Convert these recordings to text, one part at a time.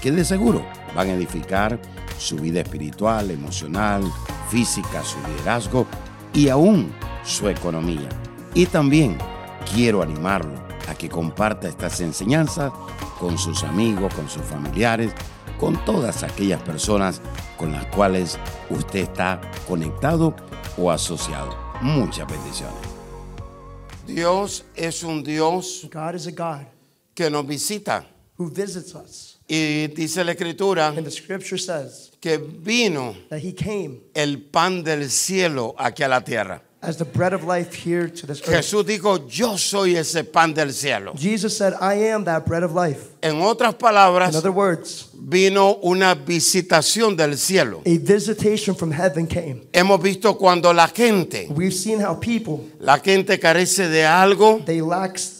que de seguro van a edificar su vida espiritual, emocional, física, su liderazgo y aún su economía. Y también quiero animarlo a que comparta estas enseñanzas con sus amigos, con sus familiares, con todas aquellas personas con las cuales usted está conectado o asociado. Muchas bendiciones. Dios es un Dios God is a God que nos visita. who visits us. Y dice la escritura And the scripture says que vino that he came el pan del cielo aquí a la tierra. as the bread of life here to this earth. Jesús dijo, yo soy ese pan del cielo. Jesus said, I am that bread of life. En otras In palabras, other words, vino una visitación del cielo. a visitation from heaven came. Hemos visto cuando la gente, We've seen how people, la gente carece de algo, they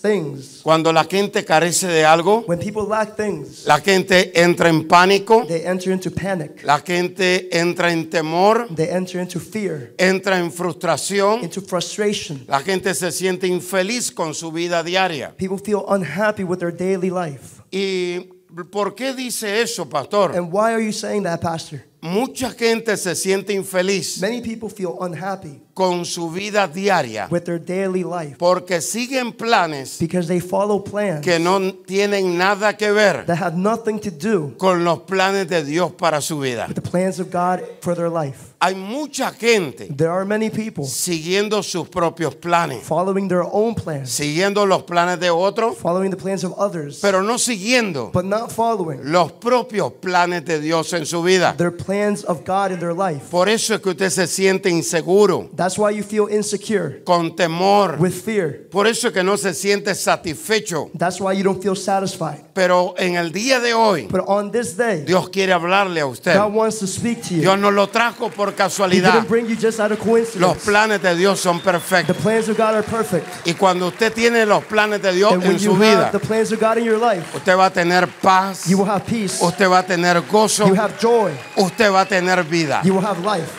things. cuando la gente carece de algo, When people lack things, la gente entra en pánico, they enter into panic. la gente entra en temor, They enter into fear, entra en frustración, into frustration. la gente se siente infeliz con su vida diaria. People feel unhappy with their daily life. ¿Y por qué dice eso, pastor? And why are you saying that, Pastor? Mucha gente se siente infeliz Many people feel unhappy con su vida diaria with their daily life porque siguen planes because they follow plans que no tienen nada que ver that have nothing to do con los planes de Dios para su vida. with the plans of God for their life. Hay mucha gente There are many people siguiendo sus propios planes, following their own plans, siguiendo los planes de otros, following the plans of others, pero no siguiendo but not following los propios planes de Dios en su vida. their plans of God in their life. Por eso es que usted se siente inseguro, That's why you feel insecure, con temor. with fear. Por eso es que no se siente satisfecho. That's why you don't feel satisfied. Pero en el día de hoy, But on this day, Dios quiere hablarle a usted. God wants to speak to you. Dios no lo trajo por He casualidad. Los planes de Dios son perfectos. Y cuando usted tiene los planes de Dios And en su vida, life, usted va a tener paz, you will have peace, usted va a tener gozo, joy, usted va a tener vida. you will have life.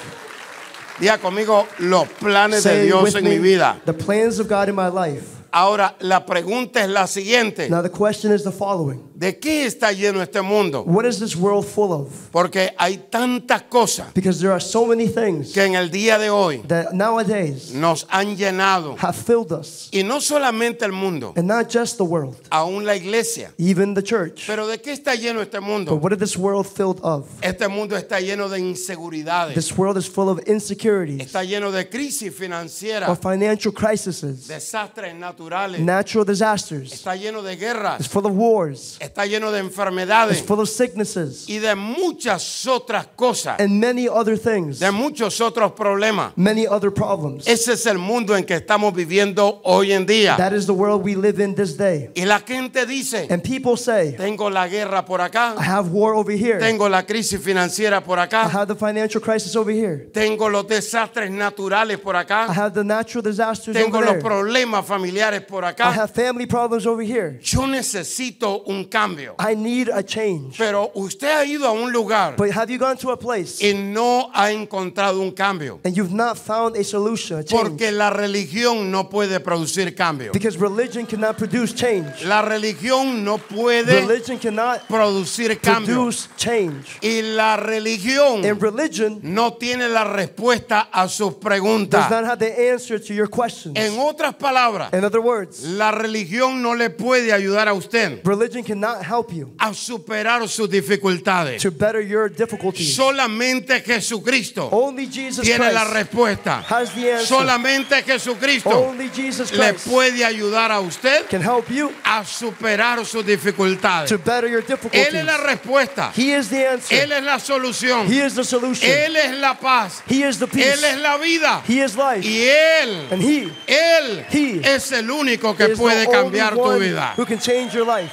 Diga conmigo los planes de Dios en me, mi vida. the plans of God in my life. Ahora, la pregunta es la siguiente. Now the question is the following. ¿De qué está lleno este mundo? What is this world full of? Porque hay tantas cosas Because there are so many things que en el día de hoy that nowadays nos han llenado. have filled us. Y no solamente el mundo, And not just the world, aún la iglesia. even the church. Pero ¿de qué está lleno este But mundo? what is this world filled of? Este mundo está lleno de inseguridades. This world is full of insecurities, Está lleno de crisis financiera, financial crises, desastres naturales. Natural disasters. Está lleno de It's guerras. full of wars. Está lleno de It's enfermedades. full of sicknesses Y de muchas otras cosas. and many other things, De muchos otros problemas. many other problems. Ese es el mundo en que estamos viviendo hoy en día. That is the world we live in this day. Y la gente dice, And people say, tengo la guerra por I acá, have war over here. tengo la crisis financiera por I acá, have the financial crisis over here. tengo los desastres naturales por I acá, have the natural disasters tengo over los there. problemas familiares por I acá. have family problems over here. Yo necesito un cambio. I need a change. Pero usted ha ido a un lugar But have you gone to a place y no ha encontrado un cambio. and you've not found a solution, a change? Porque la religión no puede producir cambio. Because religion cannot produce change. La religión no puede Religion cannot producir cambio. produce change. Y la religión And religion no tiene la respuesta a sus does preguntas. not have the answer to your questions. En otras palabras, In other words, la religión no le puede ayudar a usted religion cannot help you a superar sus dificultades. to better your difficulties. Solamente Jesucristo Only Jesus tiene la Christ respuesta. has the answer. Solamente Jesucristo Only Jesus le Christ puede ayudar a usted can help you a superar sus dificultades. to better your Él difficulties. es la respuesta. He is the answer. Él es la solución. He is the solution. Él es la paz. He is the Él peace. es la vida. He is life. Y Él, And He Él He es el único que puede cambiar tu vida. who can change your life.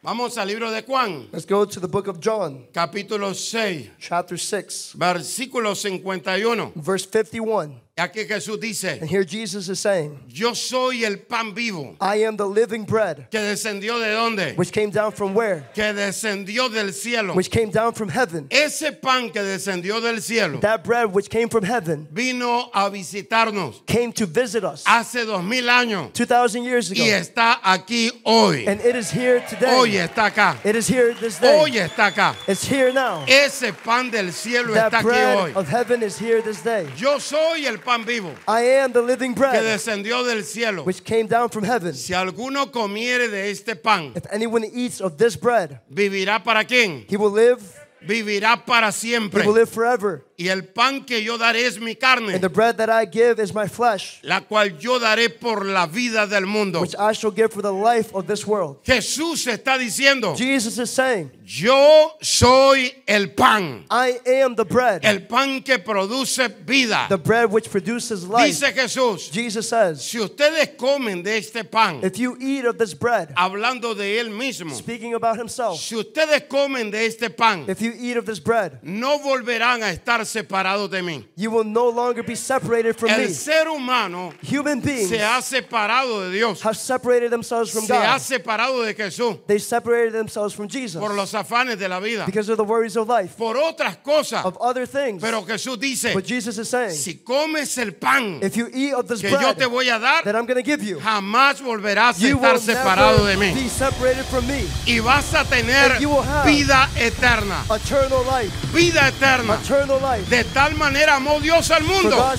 Vamos al libro de Juan, Let's go to the book of John, capítulo 6, chapter 6, versículo 51. verse 51. Aquí Jesús And dice, here Jesus is saying, yo soy el pan vivo I am the living bread, que descendió de dónde? which came down from where? Que descendió del cielo. Which came down from heaven. Ese pan que descendió del cielo That bread which came from heaven vino a visitarnos came to visit us hace dos mil años 2,000 years ago. y está aquí hoy. And it is here Hoy today. está acá. It is here this day. Hoy está acá. It's here now. Ese pan del cielo That está aquí bread hoy. of heaven is here this day. Yo soy el pan vivo I am the living que bread descendió del cielo. which came down from heaven. Si alguno comiere de este pan, If anyone eats of this bread, vivirá para quién? he will live, Vivirá para he will live forever. Y el pan que yo daré es mi carne, And the bread that I give is my flesh, la cual yo daré por la vida del mundo. which I shall give for the life of this world. Jesús está diciendo, Jesus is saying, yo soy el pan, I am the bread, el pan que produce vida. the bread which produces life. Dice Jesús, Jesus says, si ustedes comen de este pan, if you eat of this bread, hablando de él mismo, speaking about himself, si ustedes comen de este pan, if you eat of this bread, no volverán a estar separados de mí. you will no longer be separated from El me. ser humano Human beings se ha separado de Dios, have separated themselves from se ha God. separado de Jesús They separated themselves from Jesus por los afanes de la vida, because of the worries of life, por otras cosas. of other things. Pero Jesús dice, But Jesus is saying, si comes el pan if you eat of this que yo bread te voy a dar, that I'm going to give you, jamás volverás a estar will separado de mí. be separated from me. Y vas a tener vida eterna, Eternal life, vida eterna. eternal life. De tal manera amó Dios al mundo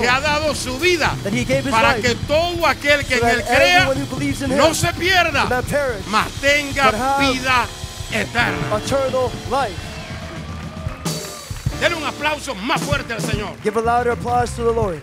que ha dado su vida para que todo aquel que en él crea no se pierda, mas tenga vida eterna. Denle un aplauso más fuerte al Señor. Give a louder applause to the Lord.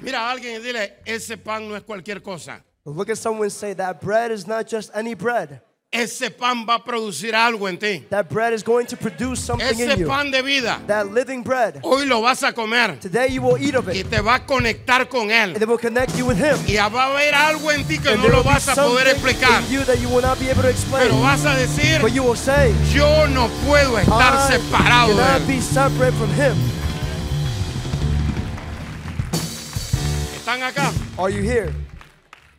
Mira a alguien y dile, ese pan no es cualquier cosa. Look at someone and say, That bread is not just any bread. Ese pan va a producir algo en ti. That bread is going to produce something in Ese you. pan de vida, That living bread. hoy lo vas a comer Today you will eat of y it, te va a conectar con and Él. it will connect you with Him. Y va a haber algo en ti que And no lo vas a poder explicar. in you that you will not be able to explain. Pero vas a decir, But you will say, yo no puedo estar I separado de cannot Él. be separate from Him. ¿Están acá? Are you here?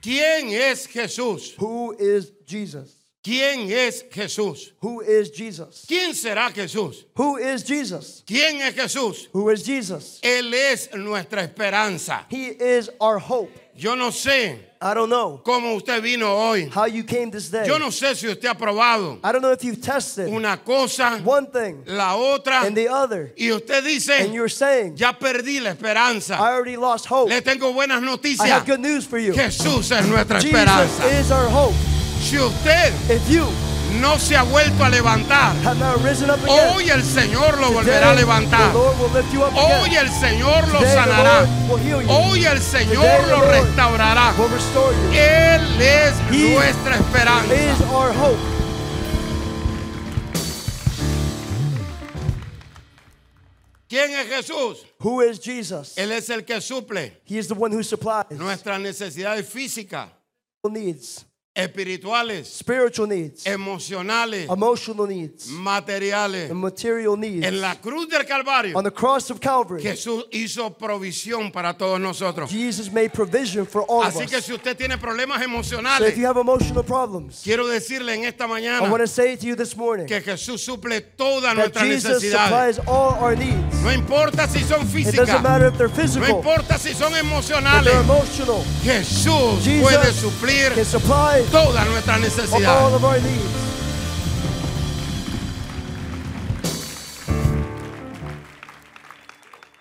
¿Quién es Jesús? Who is Jesus? ¿Quién es Jesús? Who is Jesus? ¿Quién será Jesús? Who is Jesus? ¿Quién es Jesús? Who is Jesus? Él es nuestra esperanza. He is our hope. Yo no sé I don't know cómo usted vino hoy. how you came this day. Yo no sé si usted ha probado I don't know if you've tested una cosa, one thing la otra, and the other, y usted and dice, you're saying, ya perdí la I esperanza. already lost hope. Le tengo buenas I noticias. have good news for you. Jesús es nuestra Jesus esperanza. is our hope. Si usted you no se ha vuelto a levantar, hoy el Señor lo volverá a levantar. Hoy el Señor lo sanará. Hoy el Señor lo restaurará. Él es nuestra esperanza. ¿Quién es Jesús? Who is Jesus? Él es el que suple He is the one who supplies nuestras necesidades físicas, needs, espirituales, spiritual needs, emocionales, emotional needs, materiales. and material needs. En la cruz del Calvario, On the cross of Calvary, Jesús hizo provisión para todos nosotros. Jesus made provision for all of Así que us. si usted tiene problemas So emocionales, if you have emotional problems, quiero decirle en esta I want mañana to say to you this morning que Jesús suple todas that nuestras Jesus necesidades. supplies all our needs. No importa si son It físicas, doesn't matter if they're no physical, importa si son if emocionales. they're emotional. Jesús Jesus puede suplir can supply todas nuestras necesidades.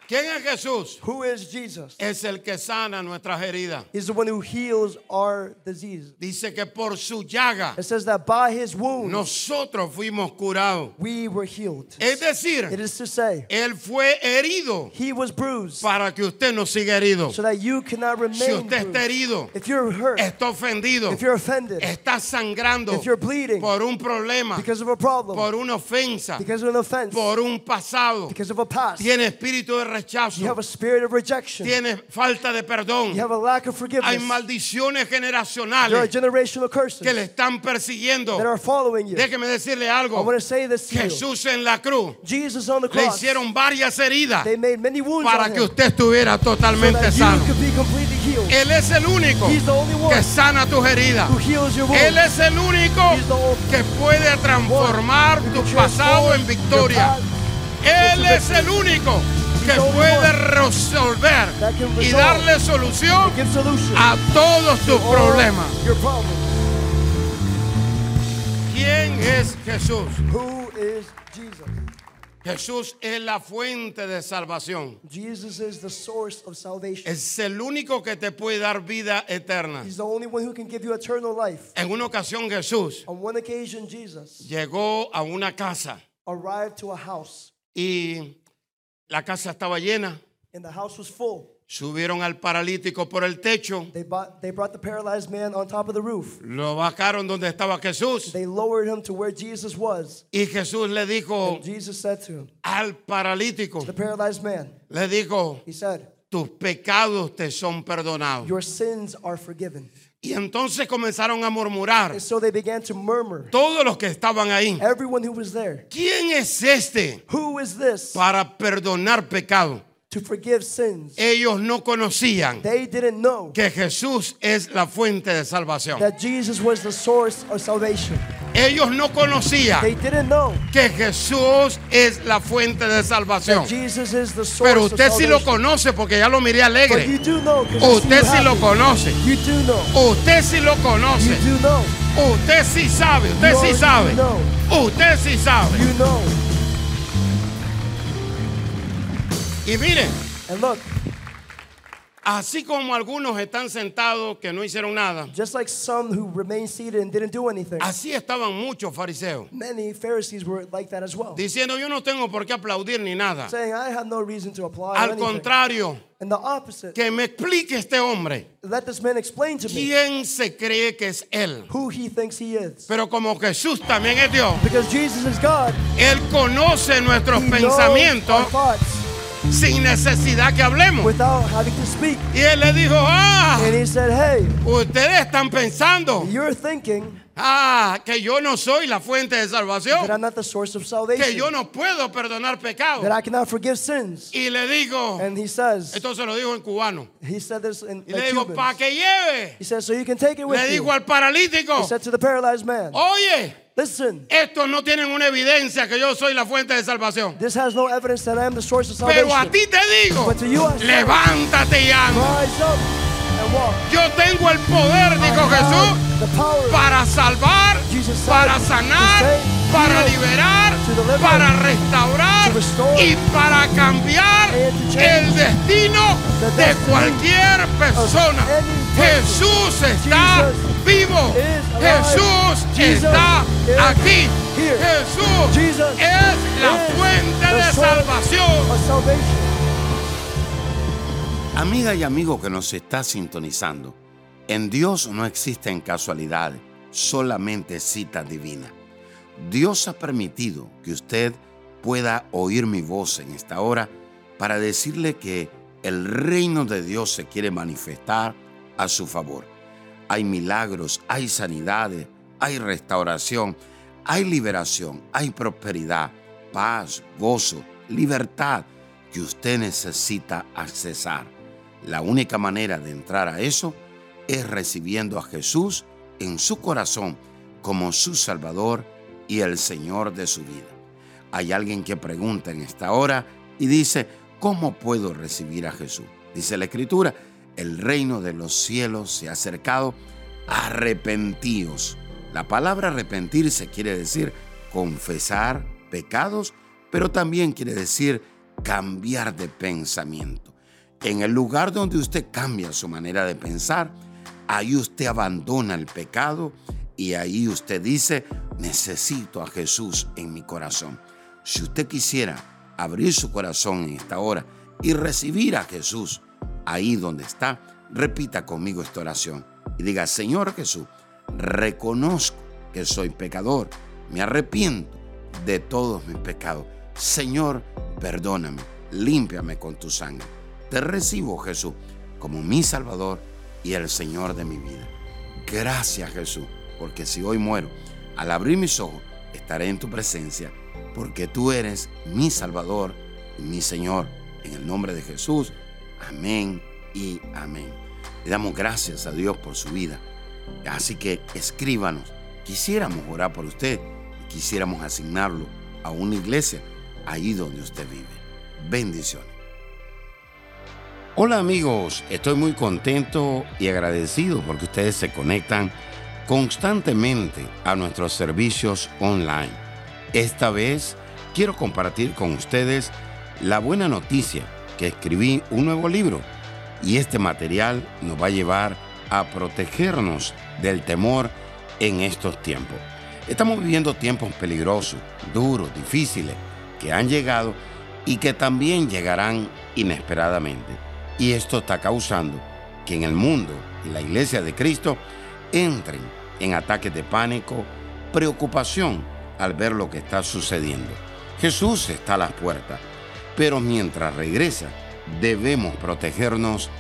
¿Quién es Jesús? Who is Jesus? Es el que sana nuestras heridas. He's the one who heals our disease. Dice que por su llaga It says that by his wounds nosotros fuimos curados. we were healed. Es decir, It is to say, Él fue herido he was bruised para que usted no siga herido. so that you cannot Si remain usted está herido, If you're hurt, está ofendido, if you're offended, está sangrando if you're bleeding por un problema, because of a problem, por una ofensa, because of an offense, por un pasado, because of a past, tiene espíritu de rechazo. You have a spirit of rejection. Tienes falta de perdón. You have a lack of Hay forgiveness. maldiciones There are generacionales generational curses que le están persiguiendo. that are following you. Déjeme decirle I algo. want to say this to you. Jesús en la cruz Jesus on the le cross, hicieron varias heridas they made many wounds para on que him usted estuviera totalmente sano. you could be completely healed. Él es el único He's the only one que sana tus heridas. who heals your wounds. Él es el único He's the only que puede transformar tu can pasado en victoria. Él es el único que puede resolver y darle solución a todos tus problemas. ¿Quién es Jesús? Who is Jesus? Jesús es la fuente de salvación. Jesus is the source of salvation. Es el único que te puede dar vida eterna. He's the only one who can give you eternal life. En una ocasión Jesús On one occasion, Jesus llegó a una casa arrived to a house, y la casa estaba llena. and the house was full. Subieron al paralítico por el techo, They brought, they brought the paralyzed man on top of the roof. lo bajaron donde estaba Jesús They lowered him to where Jesus was. y Jesús le dijo And Jesus said to him, al paralítico, the paralyzed man, le dijo, he said, tus pecados te son perdonados. Your sins are forgiven. Y entonces comenzaron a murmurar so they began to murmur. todos los que estaban ahí. Everyone who was there, ¿Quién es este who is this para perdonar pecado? to forgive sins? Ellos no conocían They didn't know que Jesús es la fuente de salvación. that Jesus was the source of salvation. Ellos no They conocían didn't know que Jesús es la fuente de salvación. that Jesus is the source Pero usted sí lo conoce porque ya lo miré But you alegre. do know. Usted sí lo conoce. You do know. Usted sí lo You conoce. do know. Usted sí sabe. Usted You sí sabe. Usted sí sabe. You know. Y miren, And look, así como algunos están sentados que no hicieron nada, just like some who remained seated and didn't do anything, así estaban muchos fariseos. many Pharisees were like that as well. Diciendo, yo no tengo por qué aplaudir ni nada. Saying, I have no reason to apply. or Al anything." contrario, And the opposite. que me explique este hombre. Let this man explain to me ¿Quién se cree que es él? who he thinks he is. Pero como Jesús también es Dios, Because Jesus is God. Él conoce nuestros He knows pensamientos our thoughts sin necesidad que hablemos. without having to speak. Y Él le dijo, ah, And he said, Hey, ustedes están pensando, you're thinking ah, que yo no soy la fuente de that salvación, I'm not the source of que salvation, yo no puedo perdonar pecados. that I cannot forgive sins. Y le digo, And he says, esto se lo dijo en cubano, he said this in y le digo, para que lleve. He said, so you can take it with Le dijo al paralítico, He said to the paralyzed man, oye, listen, estos no tienen una evidencia que yo soy la fuente de salvación. this has no evidence that I am the source of Pero a ti te digo, But to you I say, levántate y anda. rise up and walk. Yo tengo el poder, I dijo Jesús, para salvar, Jesus para sanar, save, para heal, liberar, deliver, para restaurar restore, y para cambiar el destino de cualquier persona. Jesús está vivo. Jesús está aquí. Jesús es la fuente de salvación. Amiga y amigo que nos está sintonizando, en Dios no existen casualidades, solamente citas divinas. Dios ha permitido que usted pueda oír mi voz en esta hora para decirle que el reino de Dios se quiere manifestar a su favor. Hay milagros, hay sanidades, hay restauración, hay liberación, hay prosperidad, paz, gozo, libertad que usted necesita accesar. La única manera de entrar a eso es recibiendo a Jesús en su corazón como su Salvador y el Señor de su vida. Hay alguien que pregunta en esta hora y dice, ¿cómo puedo recibir a Jesús? Dice la Escritura, el reino de los cielos se ha acercado, arrepentíos. La palabra arrepentirse quiere decir confesar pecados, pero también quiere decir cambiar de pensamiento. En el lugar donde usted cambia su manera de pensar, ahí usted abandona el pecado y ahí usted dice, necesito a Jesús en mi corazón. Si usted quisiera abrir su corazón en esta hora y recibir a Jesús ahí donde está, repita conmigo esta oración y diga, Señor Jesús, reconozco que soy pecador, me arrepiento de todos mis pecados. Señor, perdóname límpiame con tu sangre. Te recibo, Jesús, como mi Salvador y el Señor de mi vida. Gracias, Jesús, porque si hoy muero, al abrir mis ojos, estaré en tu presencia, porque tú eres mi Salvador y mi Señor. En el nombre de Jesús, amén y amén. Le damos gracias a Dios por su vida. Así que escríbanos. Quisiéramos orar por usted y quisiéramos asignarlo a una iglesia ahí donde usted vive. Bendiciones. Hola amigos, estoy muy contento y agradecido porque ustedes se conectan constantemente a nuestros servicios online. Esta vez quiero compartir con ustedes la buena noticia que escribí un nuevo libro y este material nos va a llevar a protegernos del temor en estos tiempos. Estamos viviendo tiempos peligrosos, duros, difíciles, que han llegado y que también llegarán inesperadamente. Y esto está causando que en el mundo y la iglesia de Cristo entren en ataques de pánico, preocupación al ver lo que está sucediendo. Jesús está a las puertas, pero mientras regresa debemos protegernos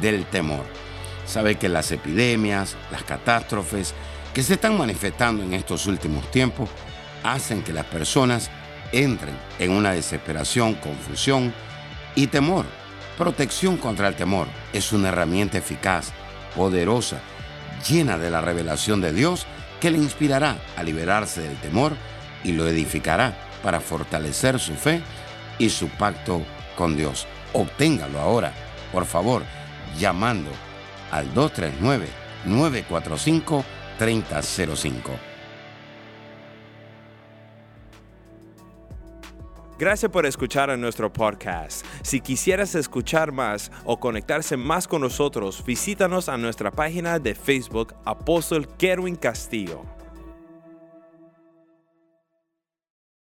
del temor. Sabe que las epidemias, las catástrofes que se están manifestando en estos últimos tiempos hacen que las personas entren en una desesperación, confusión y temor. Protección contra el temor es una herramienta eficaz, poderosa, llena de la revelación de Dios que le inspirará a liberarse del temor y lo edificará para fortalecer su fe y su pacto con Dios. Obténgalo ahora, por favor, llamando al 239-945-3005. Gracias por escuchar a nuestro podcast. Si quisieras escuchar más o conectarse más con nosotros, visítanos a nuestra página de Facebook Apóstol Kerwin Castillo.